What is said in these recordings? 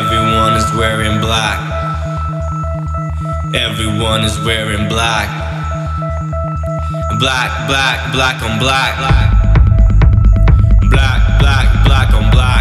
Everyone is wearing black. Everyone is wearing black. Black, black, black on black. Black, black, black on black.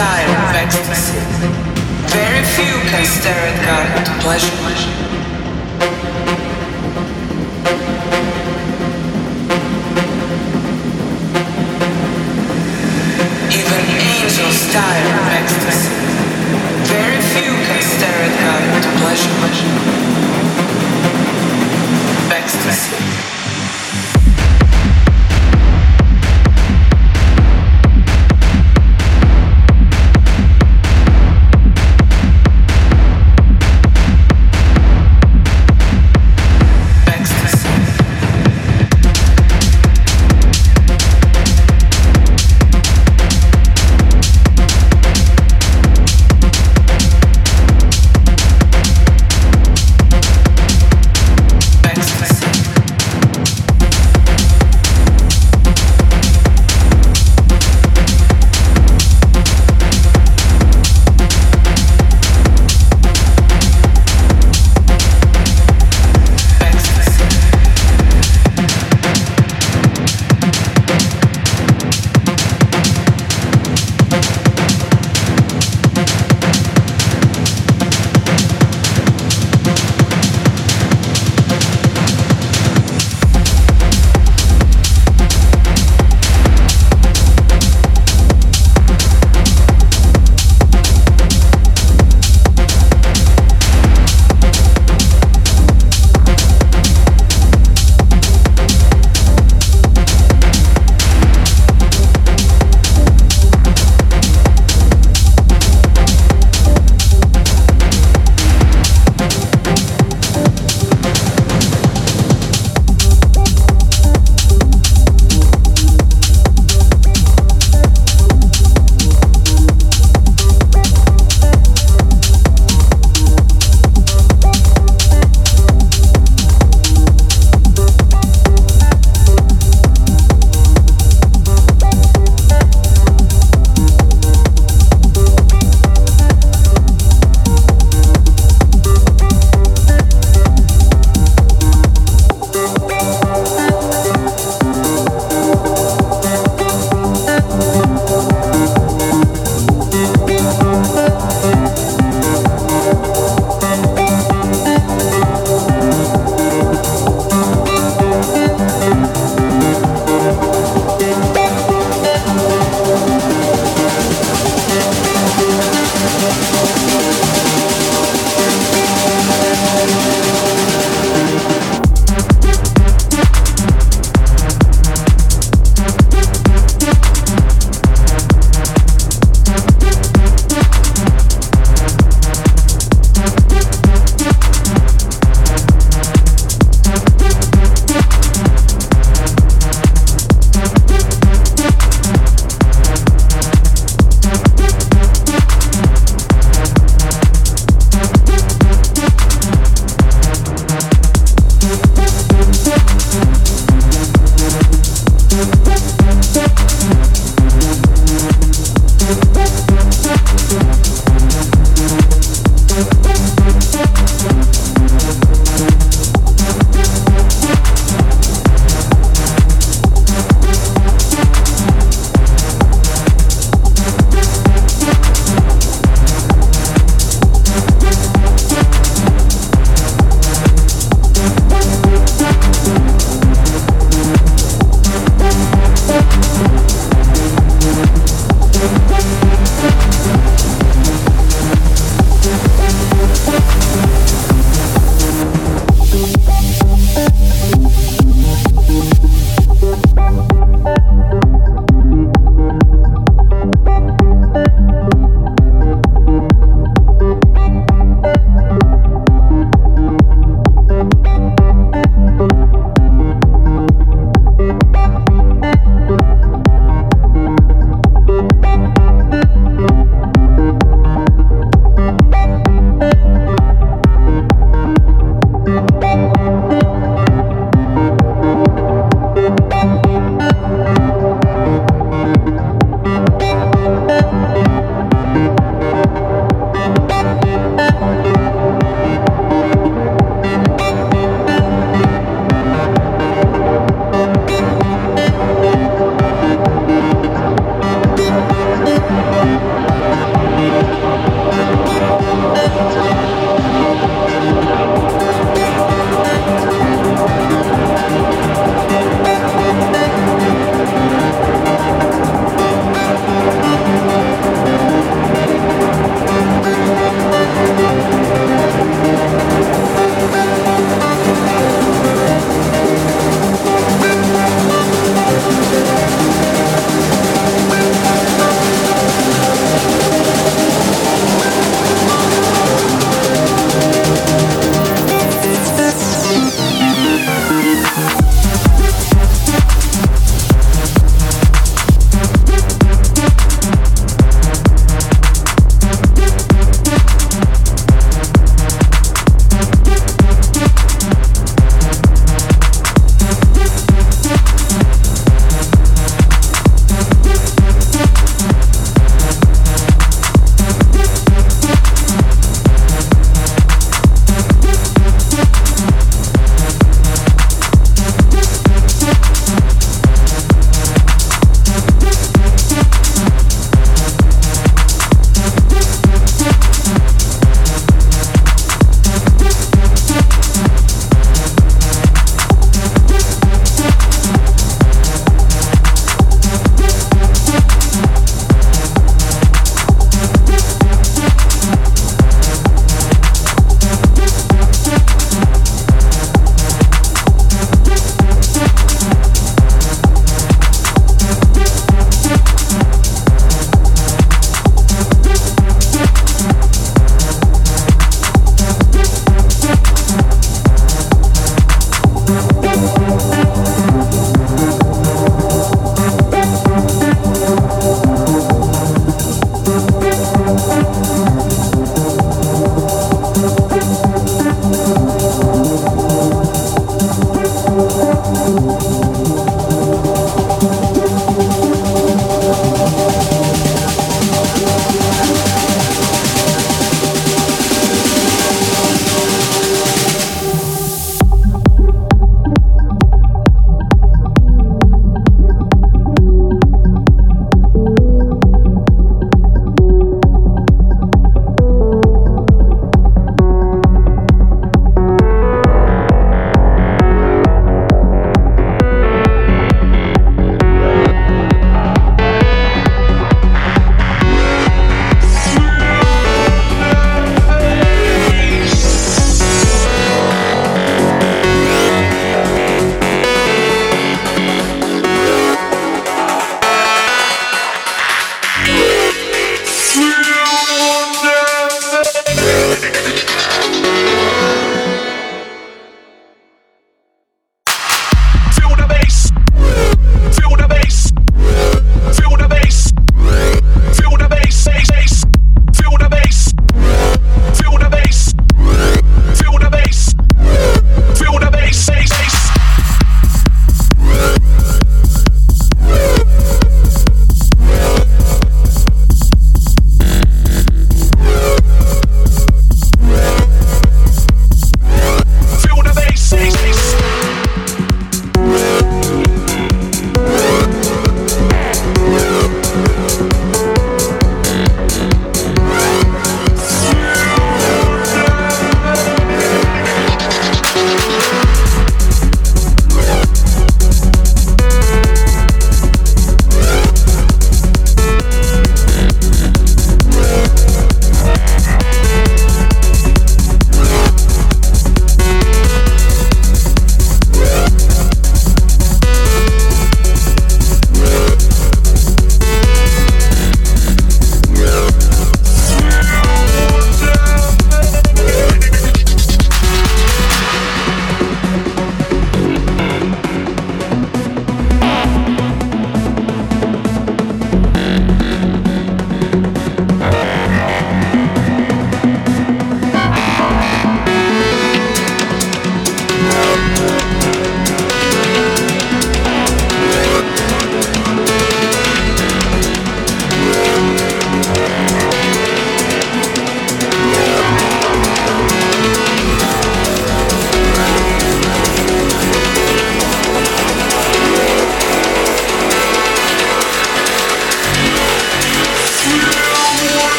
Tire of ecstasy. Very few can stare at God with pleasure. Even angels tire of ecstasy. Very few can stare at God with pleasure. Ecstasy.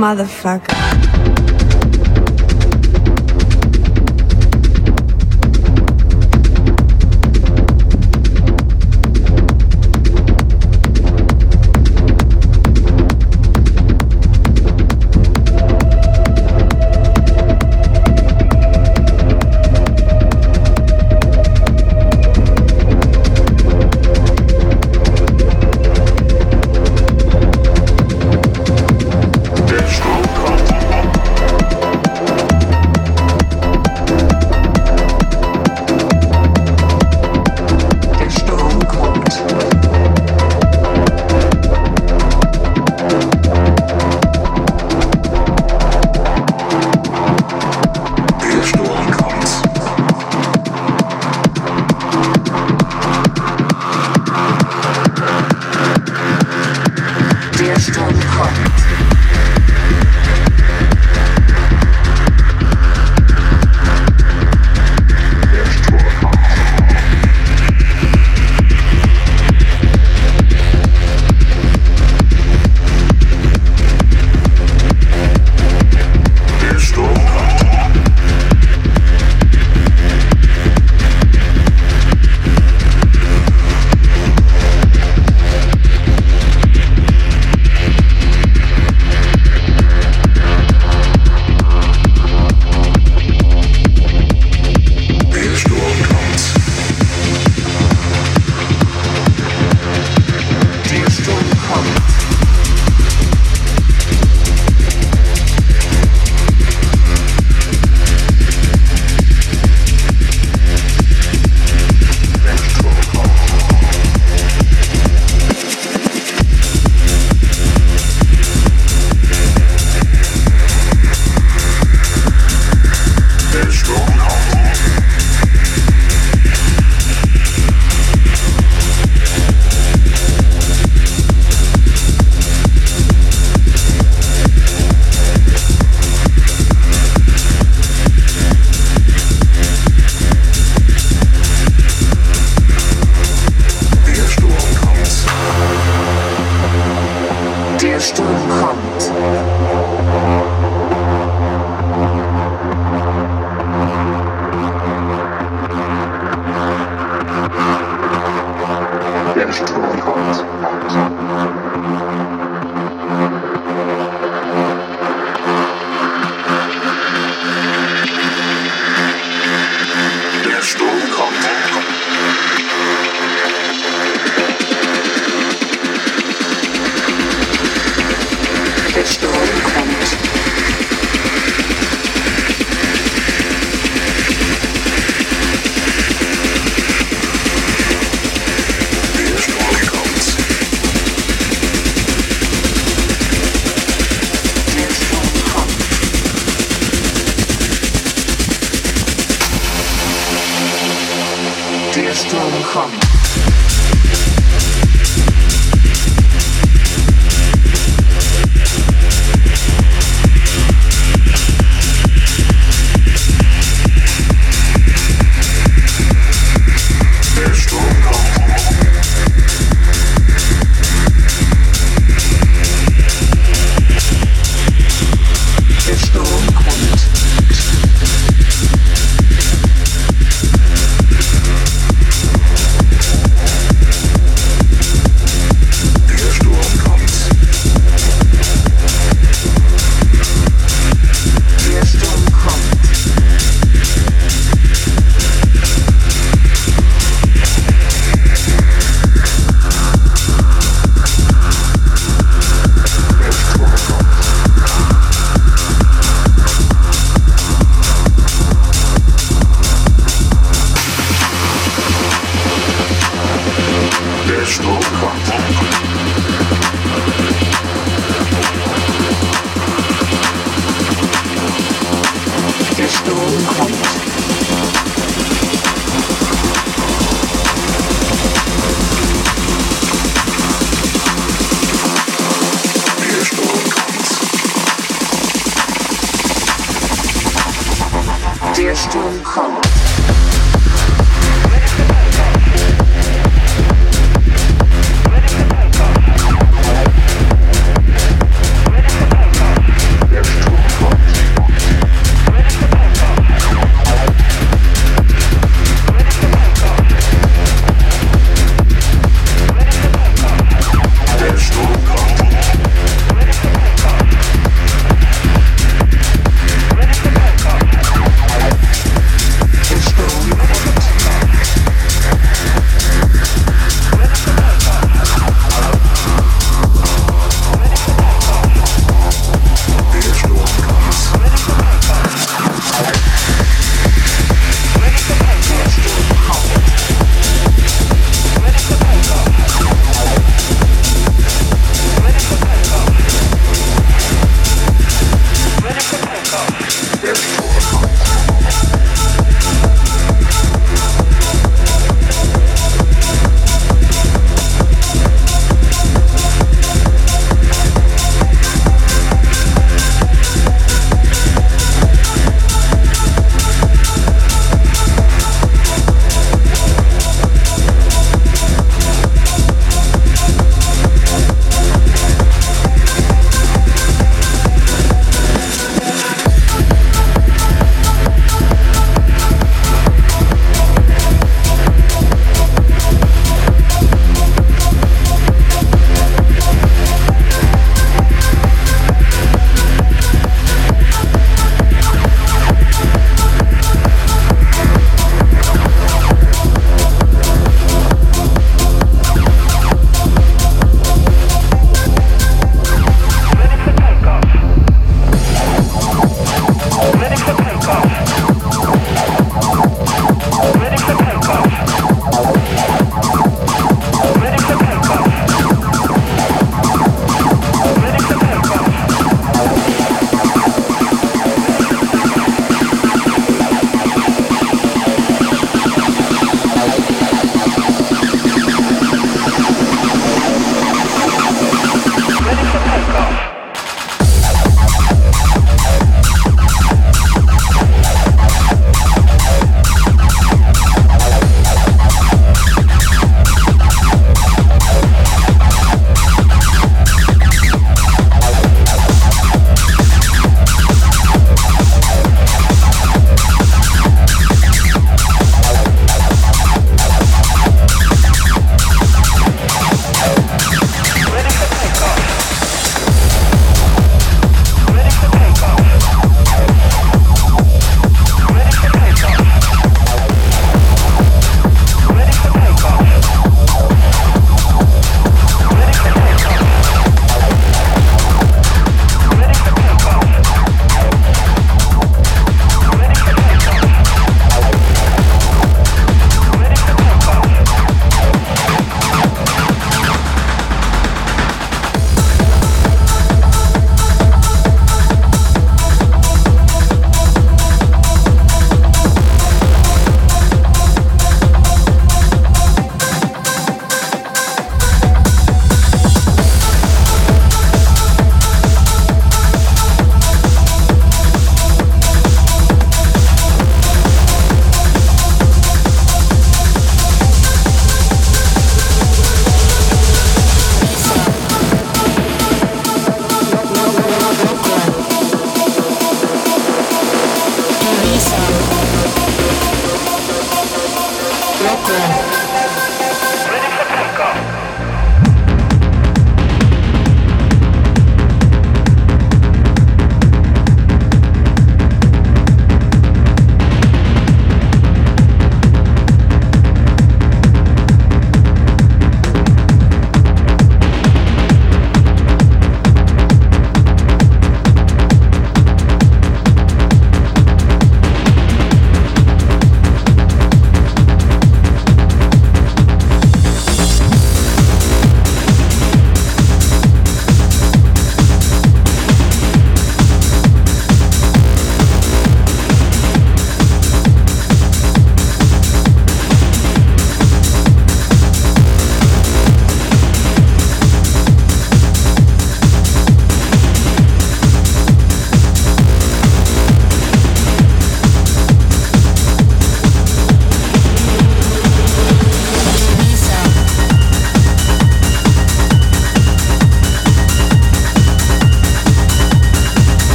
Motherfucker. your strong heart.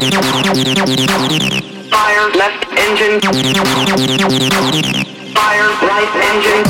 Fire left engine. Fire right engine.